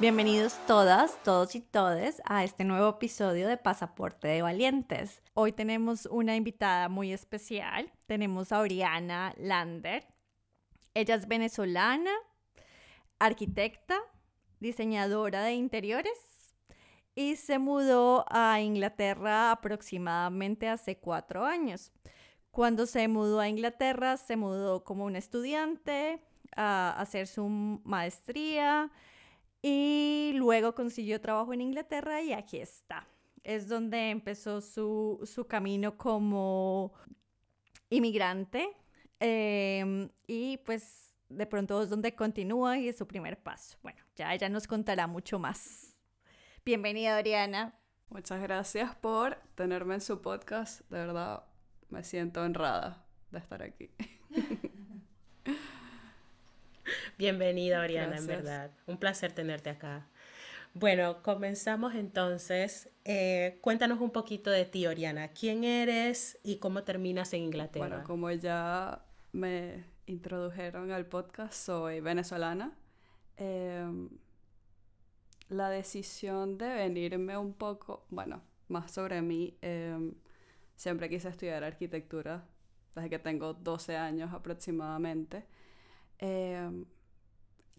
Bienvenidos todas, todos y todes a este nuevo episodio de Pasaporte de Valientes. Hoy tenemos una invitada muy especial. Tenemos a Oriana Lander. Ella es venezolana, arquitecta, diseñadora de interiores y se mudó a Inglaterra aproximadamente hace cuatro años. Cuando se mudó a Inglaterra, se mudó como una estudiante a hacer su maestría y luego consiguió trabajo en Inglaterra y aquí está. Es donde empezó su, camino como inmigrante em, y pues de pronto es donde continúa y es su primer paso. Bueno, ya ella nos contará mucho más. Bienvenida, Oriana. Muchas gracias por tenerme en su podcast. De verdad, me siento honrada de estar aquí. Bienvenida, Oriana, en verdad. Un placer tenerte acá. Bueno, comenzamos entonces. Eh, cuéntanos un poquito de ti, Oriana. ¿Quién eres y cómo terminas en Inglaterra? Bueno, como ya me introdujeron al podcast, soy venezolana. Em, la decisión de venirme un poco, bueno, más sobre mí, em, siempre quise estudiar arquitectura desde que tengo 12 años aproximadamente. Em,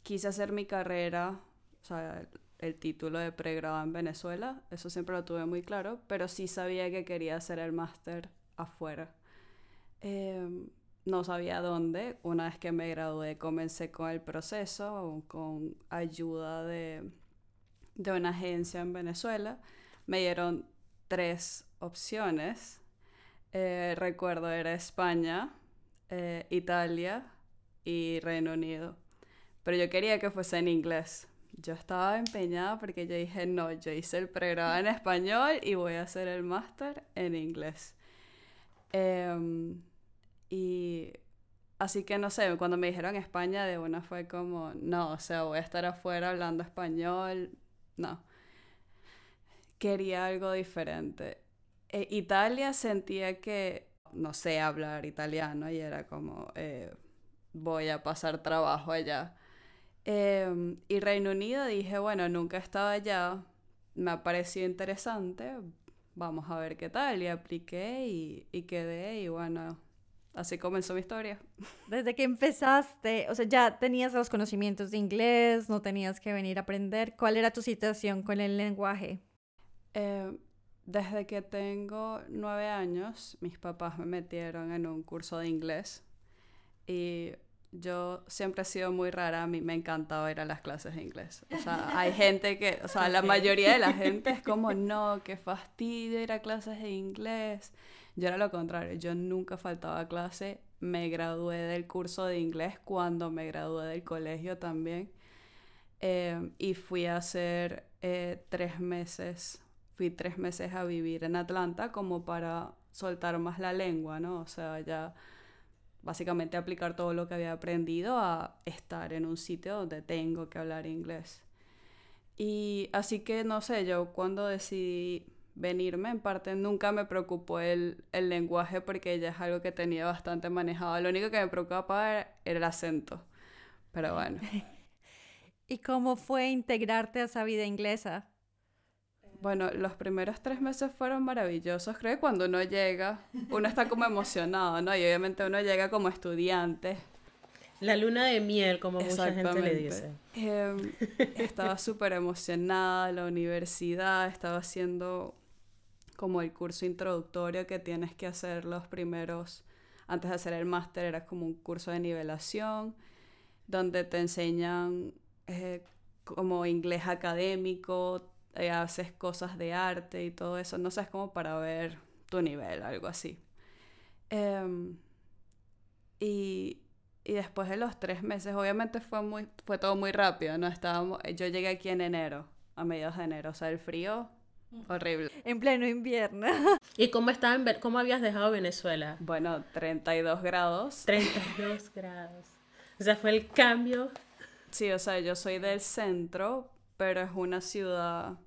quise hacer mi carrera, o sea, el, título de pregrado en Venezuela, eso siempre lo tuve muy claro, pero sí sabía que quería hacer el máster afuera. Em, no sabía dónde. Una vez que me gradué comencé con el proceso, con ayuda de, de una agencia en Venezuela. Me dieron tres opciones. Eh, recuerdo era España, eh, Italia y Reino Unido. Pero yo quería que fuese en inglés. Yo estaba empeñada porque yo dije, no, yo hice el pregrado en español y voy a hacer el máster en inglés. Em, y así que no sé, cuando me dijeron España de una fue como, no, o sea, voy a estar afuera hablando español. No. Quería algo diferente. E Italia sentía que, no sé hablar italiano y era como, eh, voy a pasar trabajo allá. Em, y Reino Unido dije, bueno, nunca estaba allá, me ha parecido interesante, vamos a ver qué tal. Y apliqué y, y quedé y bueno, así comenzó mi historia. Desde que empezaste, o sea, ya tenías los conocimientos de inglés, no tenías que venir a aprender. ¿Cuál era tu situación con el lenguaje? Em, desde que tengo nueve años, mis papás me metieron en un curso de inglés y yo siempre he sido muy rara, a mí me encantaba ir a las clases de inglés. O sea, hay gente que, o sea, la mayoría de la gente es como, no, qué fastidio ir a clases de inglés. Yo era lo contrario, yo nunca faltaba a clase, me gradué del curso de inglés cuando me gradué del colegio también. Em, y fui a hacer eh, tres meses, fui tres meses a vivir en Atlanta como para soltar más la lengua, ¿no? O sea, ya básicamente aplicar todo lo que había aprendido a estar en un sitio donde tengo que hablar inglés. Y así que no sé, yo cuando decidí venirme, en parte nunca me preocupó el, el lenguaje porque ya es algo que tenía bastante manejado. Lo único que me preocupaba era el acento. Pero bueno. ¿Y cómo fue integrarte a esa vida inglesa? Bueno, los primeros tres meses fueron maravillosos. Creo que cuando uno llega, uno está como emocionado, ¿no? Y obviamente uno llega como estudiante. La luna de miel, como mucha gente le dice. Em, estaba súper emocionada, la universidad, estaba haciendo como el curso introductorio que tienes que hacer los primeros, antes de hacer el máster, era como un curso de nivelación, donde te enseñan eh, como inglés académico, eh, haces cosas de arte y todo eso, no sé, es como para ver tu nivel, algo así. Em, y, y, después de los tres meses, obviamente fue, muy, fue todo muy rápido, ¿no? Estábamos, yo llegué aquí en enero, a mediados de enero, o sea, el frío horrible. En pleno invierno. ¿Y cómo, estaba en, cómo habías dejado Venezuela? Bueno, 32 grados. 32 grados. O sea, fue el cambio. Sí, o sea, yo soy del centro, pero es una ciudad, o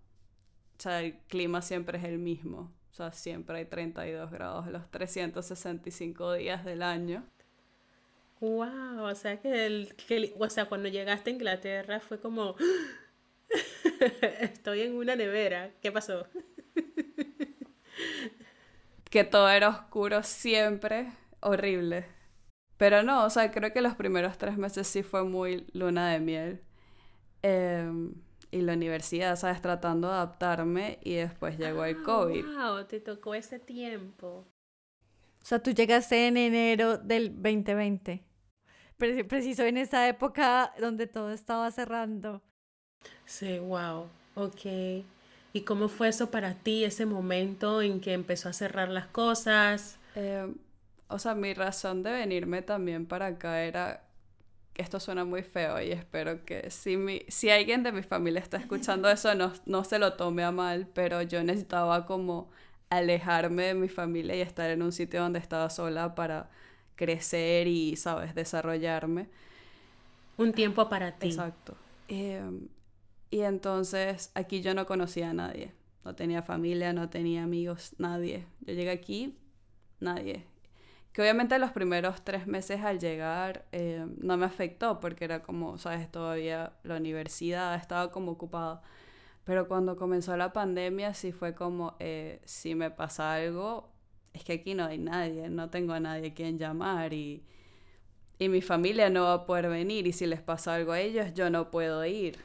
sea, el clima siempre es el mismo. O sea, siempre hay 32 grados los 365 días del año. Wow, o sea que, el, que o sea, cuando llegaste a Inglaterra fue como estoy en una nevera, ¿qué pasó? que todo era oscuro siempre, horrible. Pero no, o sea, creo que los primeros tres meses sí fue muy luna de miel. Em, y la universidad, ¿sabes? Tratando de adaptarme y después llegó el ah, COVID. ¡Wow! Te tocó ese tiempo. O sea, tú llegaste en enero del 2020. Preciso en esa época donde todo estaba cerrando. Sí, wow. Ok. ¿Y cómo fue eso para ti, ese momento en que empezó a cerrar las cosas? Eh, o sea, mi razón de venirme también para acá era esto suena muy feo y espero que si, mi, si alguien de mi familia está escuchando eso no, no se lo tome a mal, pero yo necesitaba como alejarme de mi familia y estar en un sitio donde estaba sola para crecer y, sabes, desarrollarme. Un tiempo para ti. Exacto. Em, y entonces aquí yo no conocía a nadie. No tenía familia, no tenía amigos, nadie. Yo llegué aquí, nadie que obviamente los primeros tres meses al llegar eh, no me afectó porque era como, sabes, todavía la universidad estaba como ocupada. Pero cuando comenzó la pandemia sí fue como, eh, si me pasa algo, es que aquí no hay nadie, no tengo a nadie a quien llamar y, y mi familia no va a poder venir y si les pasa algo a ellos yo no puedo ir.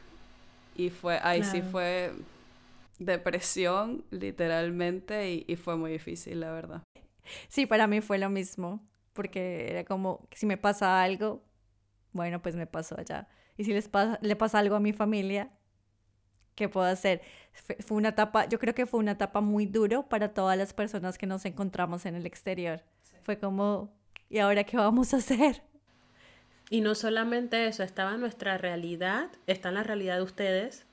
Y fue, ahí sí fue depresión literalmente y, y fue muy difícil, la verdad. Sí, para mí fue lo mismo, porque era como, si me pasa algo, bueno, pues me pasó allá. Y si les pasa, le pasa algo a mi familia, ¿qué puedo hacer? Fue una etapa, yo creo que fue una etapa muy duro para todas las personas que nos encontramos en el exterior. Fue como, ¿y ahora qué vamos a hacer? Y no solamente eso, estaba nuestra realidad, está en la realidad de ustedes,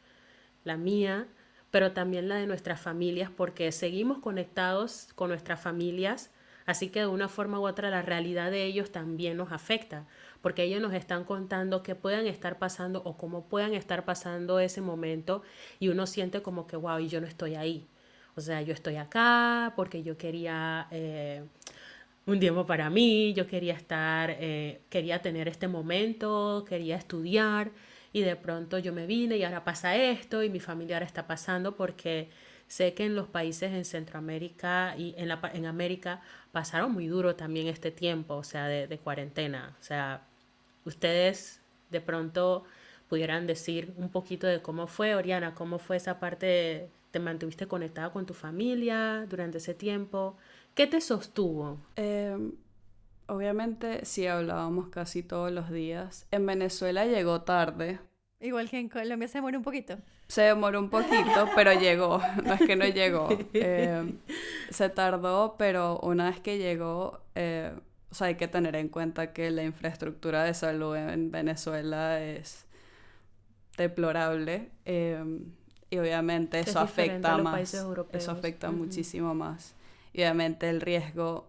la mía, pero también la de nuestras familias, porque seguimos conectados con nuestras familias, así que de una forma u otra la realidad de ellos también nos afecta, porque ellos nos están contando qué puedan estar pasando o cómo puedan estar pasando ese momento y uno siente como que, wow, y yo no estoy ahí. O sea, yo estoy acá porque yo quería... Eh, un tiempo para mí, yo quería estar, eh, quería tener este momento, quería estudiar, y de pronto yo me vine y ahora pasa esto y mi familia ahora está pasando porque sé que en los países en Centroamérica y en, la, en América pasaron muy duro también este tiempo, o sea, de, de cuarentena. O sea, ustedes de pronto pudieran decir un poquito de cómo fue, Oriana, cómo fue esa parte, te mantuviste conectada con tu familia durante ese tiempo. ¿Qué te sostuvo? Eh, obviamente sí hablábamos casi todos los días. En Venezuela llegó tarde. Igual que en Colombia se demoró un poquito. Se demoró un poquito, pero llegó. No es que no llegó. Eh, se tardó, pero una vez que llegó, eh, o sea, hay que tener en cuenta que la infraestructura de salud en Venezuela es deplorable. Eh, y obviamente eso afecta más. Eso afecta muchísimo más. Y obviamente el riesgo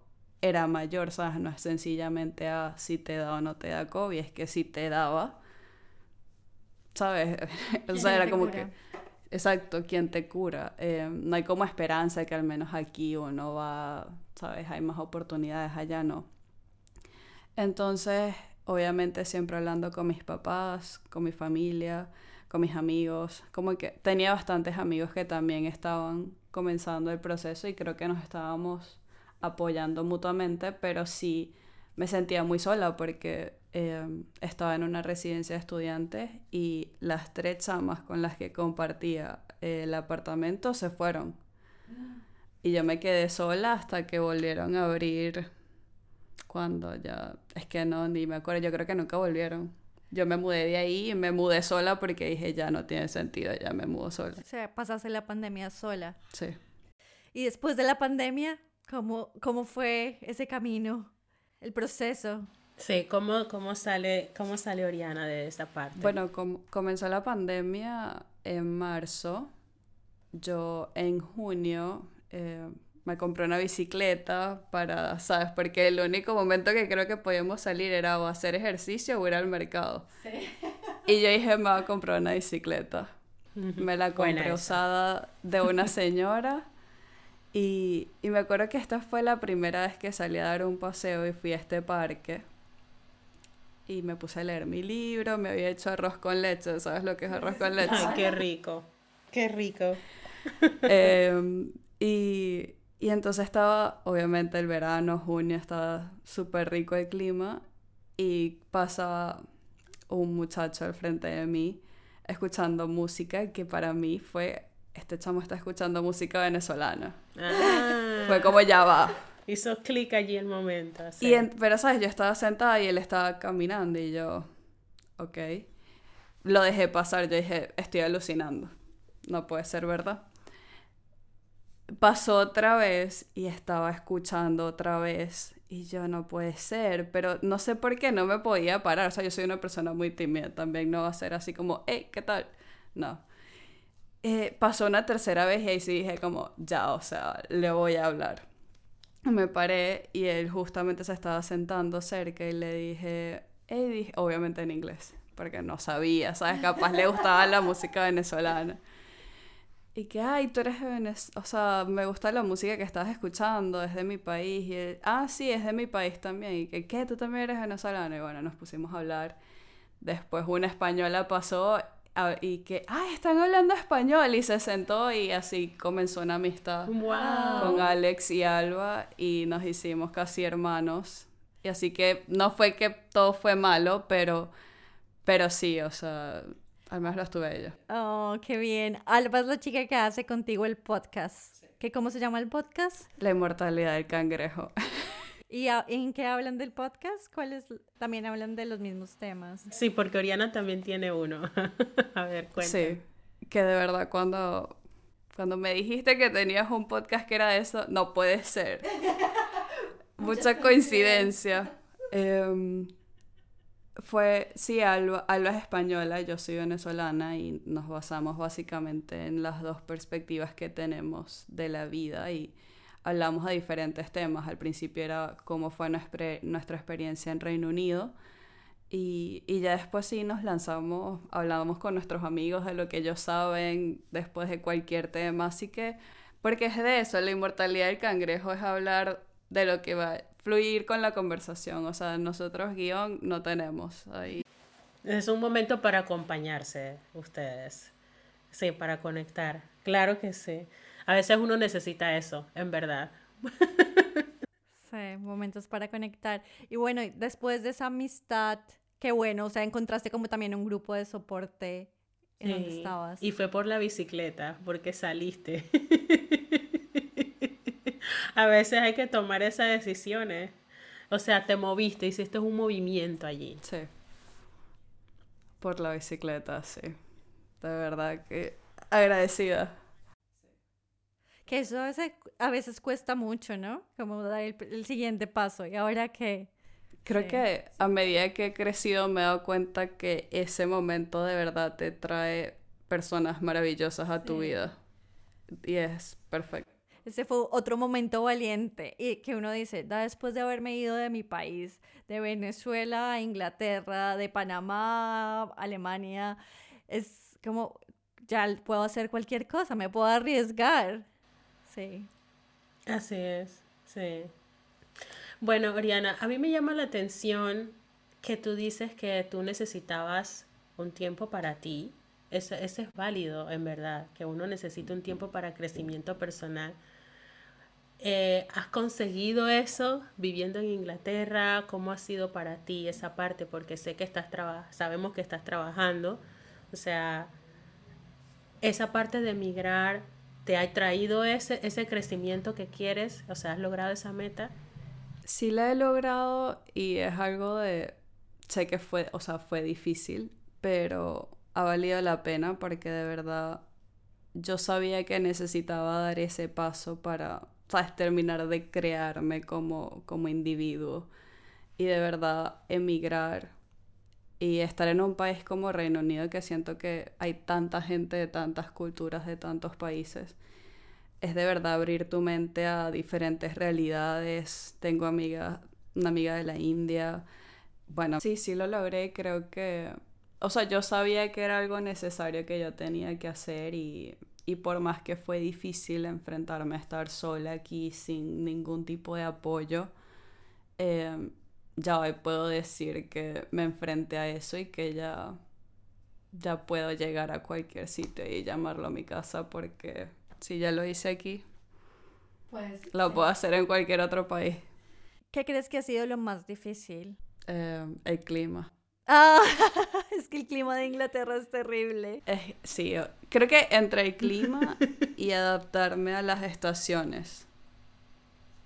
era mayor, ¿sabes? No es sencillamente a si te da o no te da COVID, es que si te daba, ¿sabes? o sea, era como que, exacto, ¿quién te cura? Eh, no hay como esperanza que al menos aquí uno va, ¿sabes? Hay más oportunidades, allá no. Entonces, obviamente siempre hablando con mis papás, con mi familia, con mis amigos, como que tenía bastantes amigos que también estaban comenzando el proceso y creo que nos estábamos apoyando mutuamente, pero sí me sentía muy sola porque em, estaba en una residencia de estudiantes y las tres chamas con las que compartía el apartamento se fueron. Y yo me quedé sola hasta que volvieron a abrir cuando ya... Es que no, ni me acuerdo, yo creo que nunca volvieron. Yo me mudé de ahí y me mudé sola porque dije, ya no tiene sentido, ya me mudo sola. O sea, pasaste la pandemia sola. Sí. Y después de la pandemia, ¿Cómo, cómo fue ese camino, el proceso? Sí, ¿cómo, cómo, sale, cómo sale Oriana de esa parte? Bueno, comenzó la pandemia en marzo. Yo en junio eh, me compré una bicicleta para, ¿sabes? Porque el único momento que creo que podíamos salir era o hacer ejercicio o ir al mercado. Sí. Y yo dije, me voy a comprar una bicicleta. Me la compré usada de una señora. Y, y, me acuerdo que esta fue la primera vez que salí a dar un paseo y fui a este parque. y me puse a leer mi libro, me había hecho arroz con leche, ¿sabes lo que es arroz con leche? Ay, qué rico, qué rico. Em, y, y entonces estaba, obviamente el verano, junio, estaba súper rico el clima y pasaba un muchacho al frente de mí escuchando música que para mí fue, este chamo está escuchando música venezolana. Ah. Fue como ya va. Hizo clic allí el momento. Y pero, ¿sabes? Yo estaba sentada y él estaba caminando y yo, ok. Lo dejé pasar, yo dije, estoy alucinando. No puede ser verdad. Pasó otra vez y estaba escuchando otra vez y yo no puede ser, pero no sé por qué no me podía parar. O sea, yo soy una persona muy tímida también, no va a ser así como, hey, ¿qué tal? No. Eh, pasó una tercera vez y ahí sí dije como, ya, o sea, le voy a hablar. Me paré y él justamente se estaba sentando cerca y le dije, hey, obviamente en inglés, porque no sabía, ¿sabes? Capaz le gustaba la música venezolana. Y que, ay, tú eres de Venezuela, o sea, me gusta la música que estás escuchando, es de mi país. Y él, ah, sí, es de mi país también. Y que, ¿qué? ¿Tú también eres venezolano? Y bueno, nos pusimos a hablar. Después una española pasó y que, ay, están hablando español. Y se sentó y así comenzó una amistad con Alex y Alba. Y nos hicimos casi hermanos. Y así que no fue que todo fue malo, pero, pero sí, o sea, Además las tuve ella. Oh, qué bien. Alba es la chica que hace contigo el podcast. ¿Qué, ¿Cómo se llama el podcast? La inmortalidad del cangrejo. ¿Y en qué hablan del podcast? ¿Cuáles también hablan de los mismos temas? Sí, porque Oriana también tiene uno. A ver, cuéntame. Sí, que de verdad cuando, cuando me dijiste que tenías un podcast que era de eso, no puede ser. Mucha coincidencia. Eh, fue, sí, Alba, Alba, es española, yo soy venezolana y nos basamos básicamente en las dos perspectivas que tenemos de la vida y hablamos de diferentes temas. Al principio era cómo fue nuestra, experiencia en Reino Unido y, y, ya después sí nos lanzamos, hablábamos con nuestros amigos de lo que ellos saben después de cualquier tema, así que, porque es de eso, la inmortalidad del cangrejo es hablar de lo que va, fluir con la conversación. O sea, nosotros guion no tenemos ahí. Es un momento para acompañarse ustedes. Sí, para conectar. Claro que sí. A veces uno necesita eso, en verdad. Sí, momentos para conectar. Y bueno, después de esa amistad, qué bueno, o sea, encontraste como también un grupo de soporte en donde estabas. Y fue por la bicicleta, porque saliste. a veces hay que tomar esas decisiones. O sea, te moviste, hiciste un movimiento allí. Sí. Por la bicicleta, sí. De verdad que agradecida. Que eso a veces, a veces cuesta mucho, ¿no? Como dar el, siguiente paso. ¿Y ahora qué? Creo que a medida que he crecido me he dado cuenta que ese momento de verdad te trae personas maravillosas a tu vida. Y es perfecto. Ese fue otro momento valiente y que uno dice, da después de haberme ido de mi país, de Venezuela a Inglaterra, de Panamá a Alemania, es como, ya puedo hacer cualquier cosa, me puedo arriesgar. Sí. Así es, sí. Bueno, Oriana, a mí me llama la atención que tú dices que tú necesitabas un tiempo para ti. Eso, eso es válido, en verdad, que uno necesita un tiempo para crecimiento personal eh, ¿Has conseguido eso viviendo en Inglaterra? ¿Cómo ha sido para ti esa parte? Porque sé que estás sabemos que estás trabajando. O sea, esa parte de emigrar te ha traído ese, ese crecimiento que quieres. O sea, ¿has logrado esa meta? Sí la he logrado y es algo de... Sé que fue, o sea, fue difícil, pero ha valido la pena porque de verdad yo sabía que necesitaba dar ese paso para ¿sabes? Terminar de crearme como, como individuo y de verdad emigrar y estar en un país como Reino Unido que siento que hay tanta gente de tantas culturas, de tantos países. Es de verdad abrir tu mente a diferentes realidades. Tengo amigas, una amiga de la India. Bueno, sí, sí lo logré. Creo que, o sea, yo sabía que era algo necesario que yo tenía que hacer y y por más que fue difícil enfrentarme a estar sola aquí sin ningún tipo de apoyo, em, ya hoy puedo decir que me enfrenté a eso y que ya, ya puedo llegar a cualquier sitio y llamarlo mi casa porque si ya lo hice aquí, pues, lo puedo hacer en cualquier otro país. ¿Qué crees que ha sido lo más difícil? Eh, el clima. Ah, es que el clima de Inglaterra es terrible. sí, creo que entre el clima y adaptarme a las estaciones.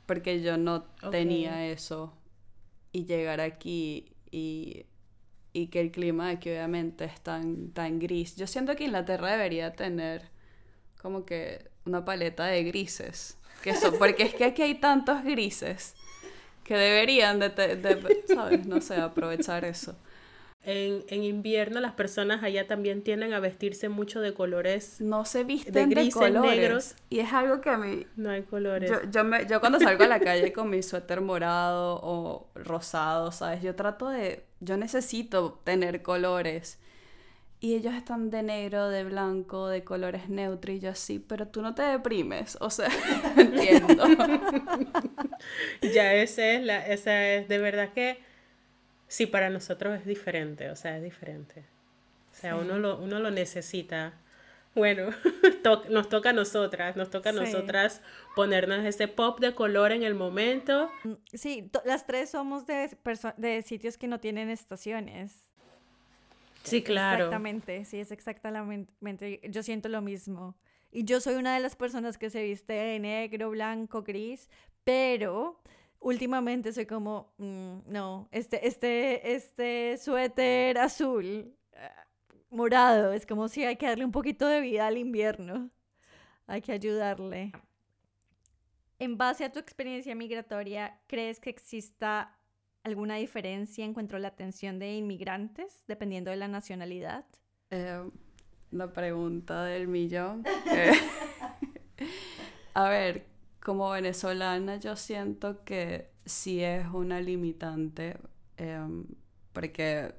Porque yo no tenía eso. Y llegar aquí y, y que el clima aquí obviamente es tan, tan gris. Yo siento que Inglaterra debería tener como que una paleta de grises. Que eso, porque es que aquí hay tantos grises que deberían de, de ¿sabes? No sé, aprovechar eso. En, en, invierno las personas allá también tienden a vestirse mucho de colores. No se visten de, grises, negros. Y es algo que a mí... No hay colores. Yo, yo, me, yo cuando salgo a la calle con mi suéter morado o rosado, ¿sabes? Yo trato de... Yo necesito tener colores. Y ellos están de negro, de blanco, de colores neutros y yo así, pero tú no te deprimes, o sea, entiendo. ya esa es la, esa es de verdad que sí, para nosotros es diferente, o sea, es diferente. O sea, uno, lo, uno lo necesita. Bueno, nos toca a nosotras, nos toca a nosotras ponernos ese pop de color en el momento. Mm, sí, las tres somos de, de sitios que no tienen estaciones. Sí, claro. Exactamente, sí, es exactamente. Yo siento lo mismo. Y yo soy una de las personas que se viste de negro, blanco, gris, pero últimamente soy como, mm, no, este, este, este suéter azul, ah, morado, es como si hay que darle un poquito de vida al invierno. Hay que ayudarle. En base a tu experiencia migratoria, ¿crees que exista alguna diferencia en cuanto a la atención de inmigrantes, dependiendo de la nacionalidad? Eh, la pregunta del millón. Eh, a ver, como venezolana yo siento que sí es una limitante, em, porque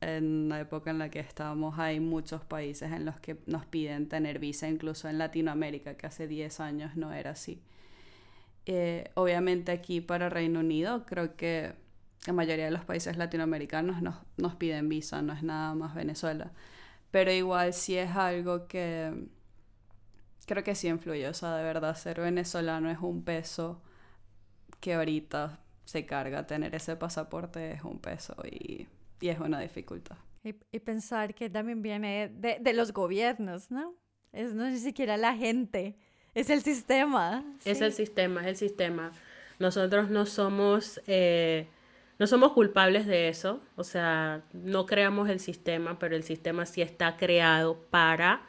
en la época en la que estábamos hay muchos países en los que nos piden tener visa, incluso en Latinoamérica, que hace 10 años no era así. Eh, obviamente aquí para Reino Unido creo que la mayoría de los países latinoamericanos nos, nos piden visa, no es nada más Venezuela. Pero igual sí es algo que creo que sí influye, o sea, de verdad ser venezolano es un peso que ahorita se carga, tener ese pasaporte es un peso y, y es una dificultad. Y, y, pensar que también viene de, de los gobiernos, ¿no? Es no ni siquiera la gente es el sistema. Es el sistema, es el sistema. Nosotros no somos, eh, no somos culpables de eso. O sea, no creamos el sistema, pero el sistema sí está creado para,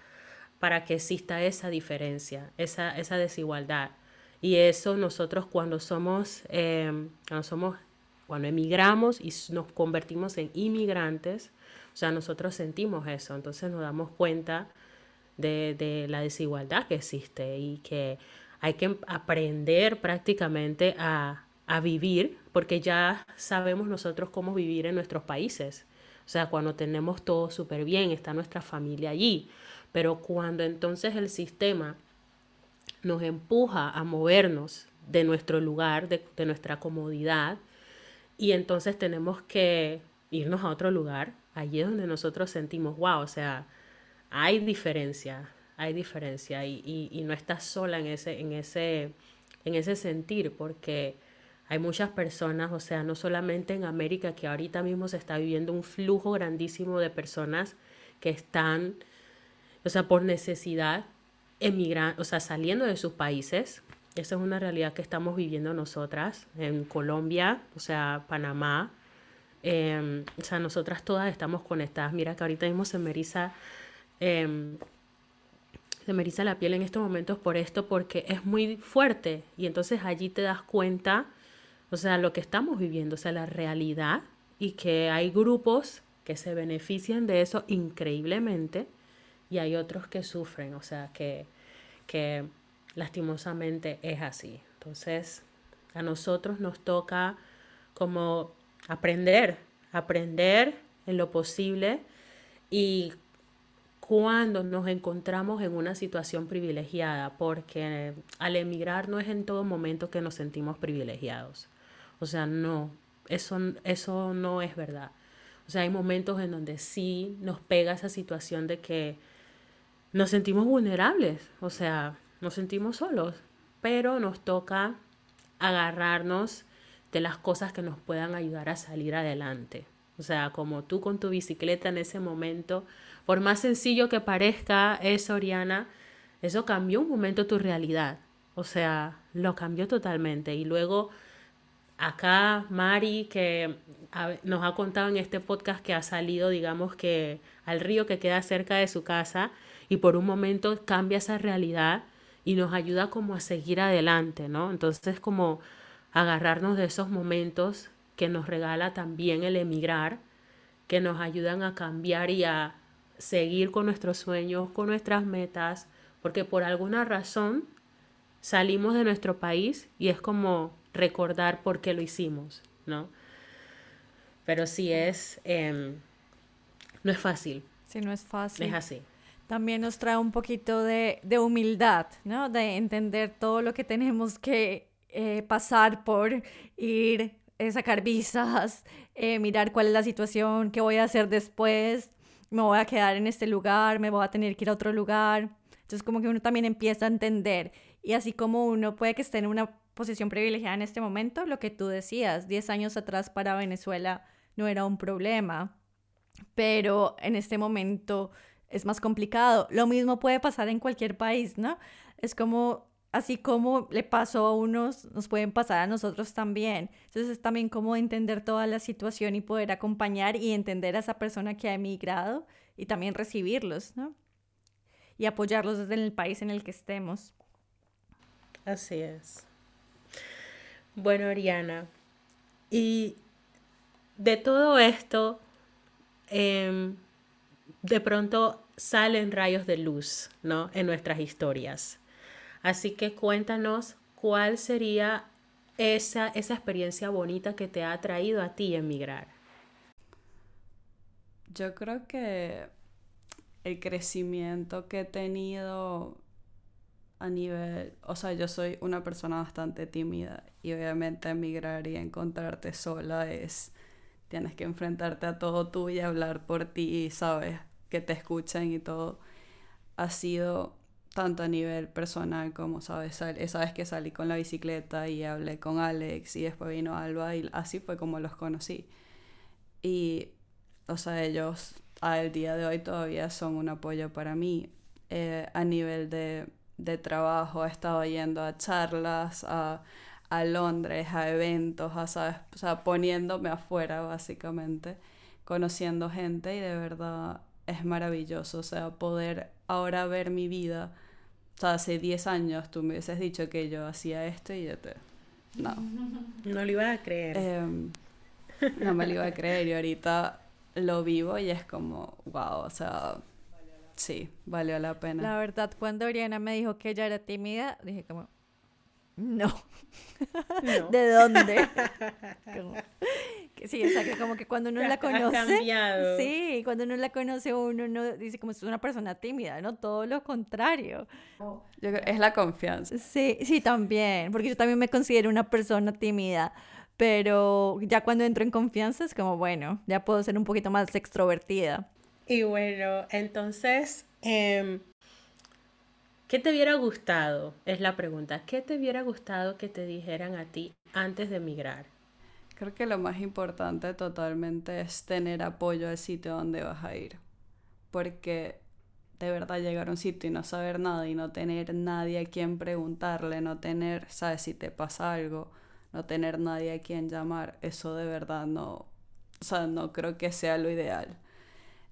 para que exista esa diferencia, esa, esa desigualdad. Y eso nosotros cuando somos, eh, cuando somos, cuando emigramos y nos convertimos en inmigrantes, o sea, nosotros sentimos eso. Entonces nos damos cuenta de, la desigualdad que existe y que hay que aprender prácticamente a, vivir, porque ya sabemos nosotros cómo vivir en nuestros países. O sea, cuando tenemos todo súper bien, está nuestra familia allí. Pero cuando entonces el sistema nos empuja a movernos de nuestro lugar, de, nuestra comodidad, y entonces tenemos que irnos a otro lugar, allí es donde nosotros sentimos, wow, o sea, hay diferencia, hay diferencia y, no estás sola en ese, en, ese, en ese sentir porque hay muchas personas, o sea, no solamente en América, que ahorita mismo se está viviendo un flujo grandísimo de personas que están, o sea, por necesidad, emigrando, o sea, saliendo de sus países. Esa es una realidad que estamos viviendo nosotras en Colombia, o sea, Panamá. Em, o sea, nosotras todas estamos conectadas. Mira que ahorita mismo se me eriza eh, se la piel en estos momentos por esto, porque es muy fuerte y entonces allí te das cuenta, o sea, lo que estamos viviendo, o sea, la realidad y que hay grupos que se benefician de eso increíblemente y hay otros que sufren, o sea, que, que lastimosamente es así. Entonces, a nosotros nos toca como aprender, aprender en lo posible y cuando nos encontramos en una situación privilegiada, porque al emigrar no es en todo momento que nos sentimos privilegiados. O sea, no, eso, eso no es verdad. O sea, hay momentos en donde sí nos pega esa situación de que nos sentimos vulnerables, o sea, nos sentimos solos, pero nos toca agarrarnos de las cosas que nos puedan ayudar a salir adelante. O sea, como tú con tu bicicleta en ese momento, por más sencillo que parezca eso, Oriana, eso cambió un momento tu realidad. O sea, lo cambió totalmente. Y luego acá Mari, que nos ha contado en este podcast que ha salido, digamos que al río que queda cerca de su casa y por un momento cambia esa realidad y nos ayuda como a seguir adelante, ¿no? Entonces como agarrarnos de esos momentos que nos regala también el emigrar, que nos ayudan a cambiar y a seguir con nuestros sueños, con nuestras metas, porque por alguna razón salimos de nuestro país y es como recordar por qué lo hicimos, ¿no? Pero sí es, em, no es fácil. Sí, no es fácil. Es así. También nos trae un poquito de, humildad, ¿no? De entender todo lo que tenemos que eh, pasar por ir, eh, sacar visas, eh, mirar cuál es la situación, qué voy a hacer después, me voy a quedar en este lugar, me voy a tener que ir a otro lugar. Entonces como que uno también empieza a entender y así como uno puede que esté en una posición privilegiada en este momento, lo que tú decías, 10 años atrás para Venezuela no era un problema, pero en este momento es más complicado. Lo mismo puede pasar en cualquier país, ¿no? Es como, así como le pasó a unos, nos pueden pasar a nosotros también. Entonces es también como entender toda la situación y poder acompañar y entender a esa persona que ha emigrado y también recibirlos, ¿no? Y apoyarlos desde el país en el que estemos. Así es. Bueno, Oriana, y de todo esto, em, de pronto salen rayos de luz, ¿no? En nuestras historias. Así que cuéntanos cuál sería esa, esa experiencia bonita que te ha traído a ti emigrar. Yo creo que el crecimiento que he tenido a nivel, o sea, yo soy una persona bastante tímida y obviamente emigrar y encontrarte sola es, tienes que enfrentarte a todo tú y hablar por ti, sabes, que te escuchen y todo. Ha sido tanto a nivel personal como, sabes, esa vez que salí con la bicicleta y hablé con Alex y después vino Alba y así fue como los conocí. Y, o sea, ellos al día de hoy todavía son un apoyo para mí eh, a nivel de de trabajo, he estado yendo a charlas, a, Londres, a eventos, a, ¿sabes? O sea, poniéndome afuera básicamente, conociendo gente y de verdad es maravilloso, o sea, poder ahora ver mi vida. O sea, hace 10 años tú me hubieses dicho que yo hacía esto y yo te... No. No lo iba a creer. Em, no me lo iba a creer y ahorita lo vivo y es como, wow, o sea, Sí, valió la pena. La verdad, cuando Oriana me dijo que ella era tímida, dije como, no. ¿De dónde? sí, o sea, que como que cuando uno la conoce, sí, cuando uno la conoce uno no dice como es una persona tímida, ¿no? Todo lo contrario. es la confianza. Sí, sí, también, porque yo también me considero una persona tímida, pero ya cuando entro en confianza es como, bueno, ya puedo ser un poquito más extrovertida. Y bueno, entonces, em, ¿qué te hubiera gustado? Es la pregunta. ¿Qué te hubiera gustado que te dijeran a ti antes de emigrar? Creo que lo más importante totalmente es tener apoyo al sitio donde vas a ir. Porque de verdad llegar a un sitio y no saber nada y no tener nadie a quien preguntarle, no tener, sabes, si te pasa algo, no tener nadie a quien llamar, eso de verdad no, o sea, no creo que sea lo ideal.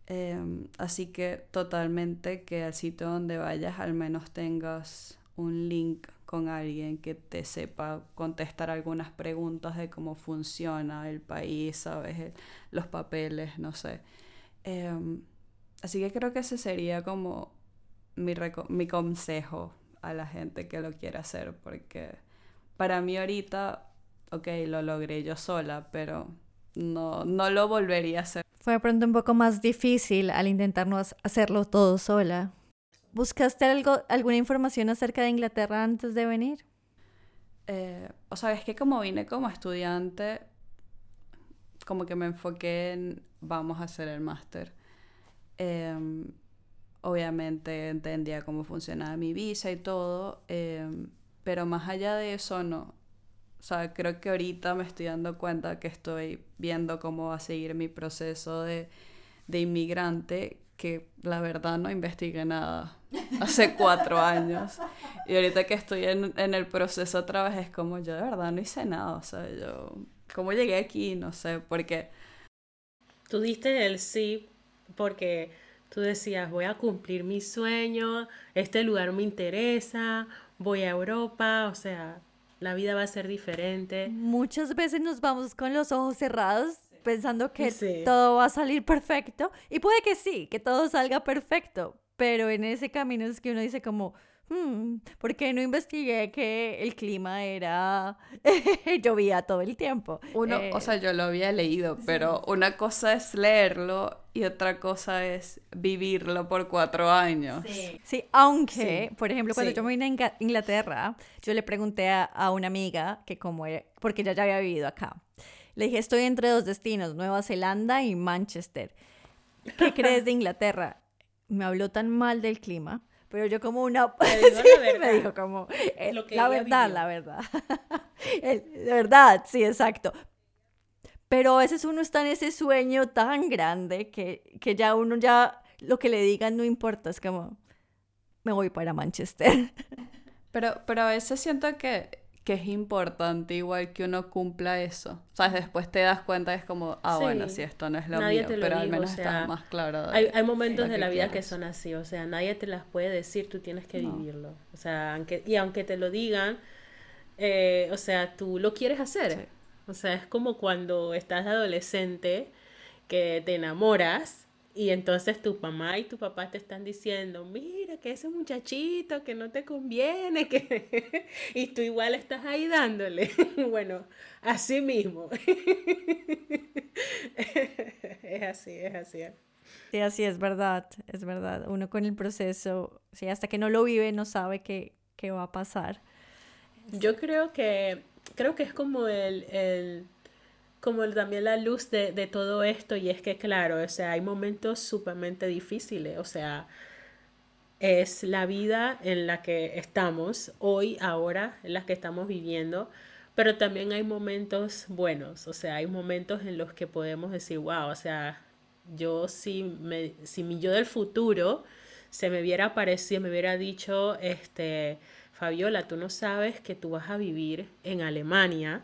Em, así que totalmente que al sitio donde vayas al menos tengas un link con alguien que te sepa contestar algunas preguntas de cómo funciona el país, ¿sabes? Los papeles, no sé. Em, así que creo que ese sería como mi, mi consejo a la gente que lo quiera hacer, porque para mí ahorita, ok, lo logré yo sola, pero no, no lo volvería a hacer. Fue de pronto un poco más difícil al intentarnos hacerlo todo sola. ¿Buscaste algo, alguna información acerca de Inglaterra antes de venir? Eh, o sea, es que como vine como estudiante, como que me enfoqué en vamos a hacer el máster. Em, obviamente entendía cómo funcionaba mi visa y todo, em, pero más allá de eso no. O sea, creo que ahorita me estoy dando cuenta que estoy viendo cómo va a seguir mi proceso de, de inmigrante, que la verdad no investigué nada hace cuatro años. Y ahorita que estoy en, en, el proceso otra vez es como yo de verdad no hice nada. O sea, yo, ¿cómo llegué aquí? No sé, porque... Tú diste el sí porque tú decías, voy a cumplir mi sueño, este lugar me interesa, voy a Europa, o sea, la vida va a ser diferente. Muchas veces nos vamos con los ojos cerrados pensando que todo va a salir perfecto y puede que sí, que todo salga perfecto, pero en ese camino es que uno dice como, hmm, ¿por qué no investigué que el clima era, llovía todo el tiempo? Uno, o sea, eh, yo lo había leído, pero una cosa es leerlo y otra cosa es vivirlo por cuatro años. Sí, aunque, por ejemplo, cuando yo me vine a Inglaterra, yo le pregunté a, a una amiga que como era, porque ella ya había vivido acá, le dije, estoy entre dos destinos, Nueva Zelanda y Manchester. ¿Qué crees de Inglaterra? Me habló tan mal del clima pero yo como una... Me, dijo como... Eh, la verdad, la verdad. de verdad, sí, exacto. Pero a veces uno está en ese sueño tan grande que, que ya uno ya lo que le digan no importa, es como, me voy para Manchester. Pero, pero a veces siento que que es importante igual que uno cumpla eso. ¿Sabes? Después te das cuenta, es como, ah, bueno, si esto no es lo mío, pero al menos estás más claro. hay, hay, momentos de la vida que son así, o sea, nadie te las puede decir, tú tienes que vivirlo. O sea, aunque, y aunque te lo digan, eh, o sea, tú lo quieres hacer. O sea, es como cuando estás adolescente que te enamoras y entonces tu mamá y tu papá te están diciendo, mira que ese muchachito que no te conviene, que... y tú igual estás ahí dándole. bueno, así mismo. es así, es así. Sí, así es verdad, es verdad. Uno con el proceso, sí, hasta que no lo vive no sabe qué, qué va a pasar. Yo creo que, creo que es como el, el como también la luz de, de, todo esto y es que claro, o sea, hay momentos sumamente difíciles, o sea, es la vida en la que estamos hoy, ahora, en la que estamos viviendo, pero también hay momentos buenos, o sea, hay momentos en los que podemos decir, wow, o sea, yo si, me, si mi yo del futuro se me hubiera aparecido, me hubiera dicho, este, Fabiola, tú no sabes que tú vas a vivir en Alemania,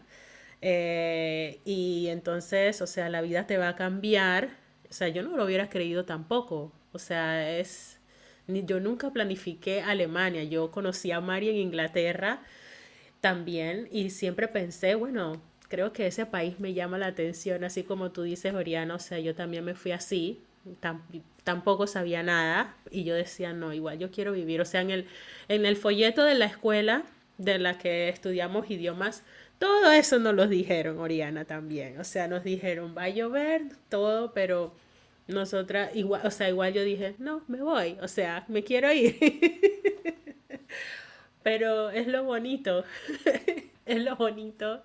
eh, y entonces, o sea, la vida te va a cambiar. O sea, yo no lo hubiera creído tampoco. O sea, es... Yo nunca planifiqué Alemania. Yo conocí a Mari en Inglaterra también y siempre pensé, bueno, creo que ese país me llama la atención, así como tú dices, Oriana, o sea, yo también me fui así, tampoco sabía nada y yo decía, no, igual yo quiero vivir, o sea, en el, en el folleto de la escuela de la que estudiamos idiomas, todo eso nos lo dijeron, Oriana, también. O sea, nos dijeron, va a llover, todo, pero nosotras, igual, o sea, igual yo dije, no, me voy, o sea, me quiero ir. pero es lo bonito, es lo bonito,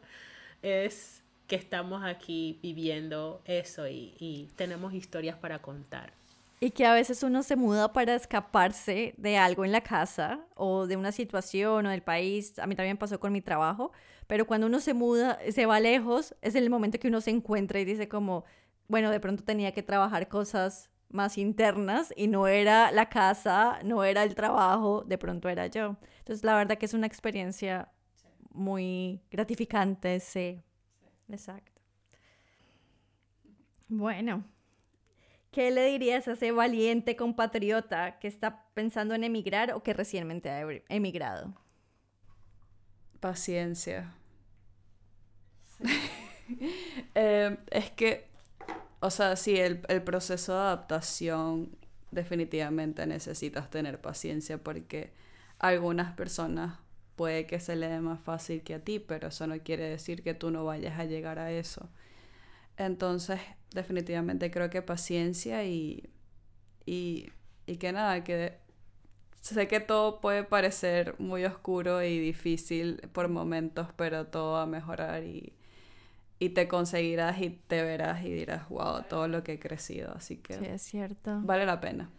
es que estamos aquí viviendo eso y, y tenemos historias para contar. Y que a veces uno se muda para escaparse de algo en la casa o de una situación o del país. A mí también pasó con mi trabajo pero cuando uno se muda, se va lejos, es el momento que uno se encuentra y dice como, bueno, de pronto tenía que trabajar cosas más internas y no era la casa, no era el trabajo, de pronto era yo. Entonces, la verdad que es una experiencia muy gratificante, sí. Exacto. Bueno, ¿qué le dirías a ese valiente compatriota que está pensando en emigrar o que recientemente ha emigrado? Paciencia. Eh, es que, o sea, sí, el, el proceso de adaptación definitivamente necesitas tener paciencia porque a algunas personas puede que se le dé más fácil que a ti, pero eso no quiere decir que tú no vayas a llegar a eso. Entonces, definitivamente creo que paciencia y, y, y que nada, que Sé que todo puede parecer muy oscuro y difícil por momentos, pero todo va a mejorar y, y te conseguirás y te verás y dirás, wow, todo lo que he crecido. Así que Sí, es cierto. vale la pena.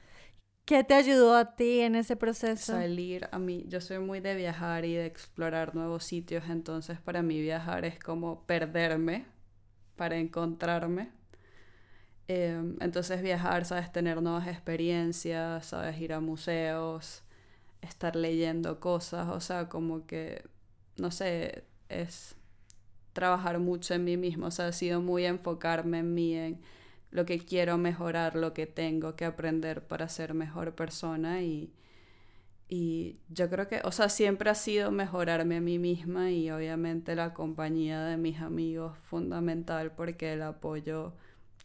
¿Qué te ayudó a ti en ese proceso? Salir a mí, yo soy muy de viajar y de explorar nuevos sitios, entonces para mí viajar es como perderme para encontrarme. Em, entonces viajar, sabes, tener nuevas experiencias, sabes, ir a museos, estar leyendo cosas, o sea, como que, no sé, es trabajar mucho en mí mismo, o sea, ha sido muy enfocarme en mí, en lo que quiero mejorar, lo que tengo que aprender para ser mejor persona y, y yo creo que, o sea, siempre ha sido mejorarme a mí misma y obviamente la compañía de mis amigos fundamental porque el apoyo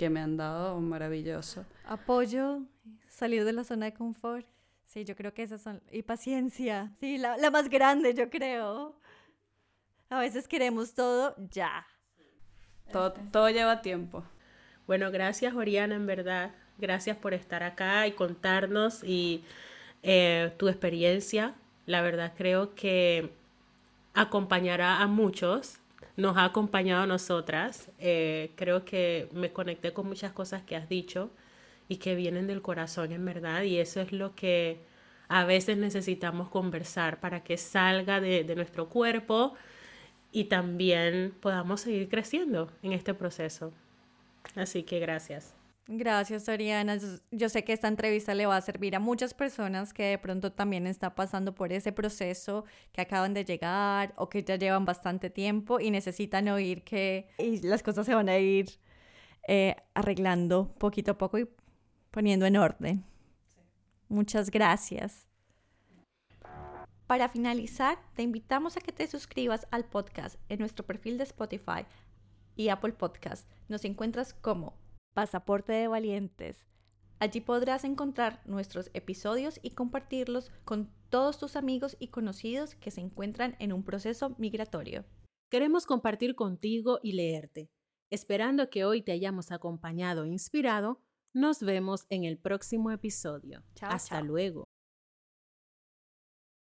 que me han dado maravilloso. Apoyo, salir de la zona de confort. Sí, yo creo que esas son... Y paciencia. Sí, la, la más grande, yo creo. A veces queremos todo ya. Todo, todo lleva tiempo. Bueno, gracias Oriana, en verdad. Gracias por estar acá y contarnos y eh, tu experiencia. La verdad creo que acompañará a muchos. Nos ha acompañado a nosotras. Eh, creo que me conecté con muchas cosas que has dicho y que vienen del corazón, en verdad. Y eso es lo que a veces necesitamos conversar para que salga de, de nuestro cuerpo y también podamos seguir creciendo en este proceso. Así que gracias. Gracias, Oriana. Yo sé que esta entrevista le va a servir a muchas personas que de pronto también están pasando por ese proceso, que acaban de llegar o que ya llevan bastante tiempo y necesitan oír que las cosas se van a ir eh, arreglando poquito a poco y poniendo en orden. Muchas gracias. Para finalizar, te invitamos a que te suscribas al podcast en nuestro perfil de Spotify y Apple Podcast. Nos encuentras como Pasaporte de Valientes. Allí podrás encontrar nuestros episodios y compartirlos con todos tus amigos y conocidos que se encuentran en un proceso migratorio. Queremos compartir contigo y leerte. Esperando que hoy te hayamos acompañado e inspirado, nos vemos en el próximo episodio. Chao, Hasta chao. luego.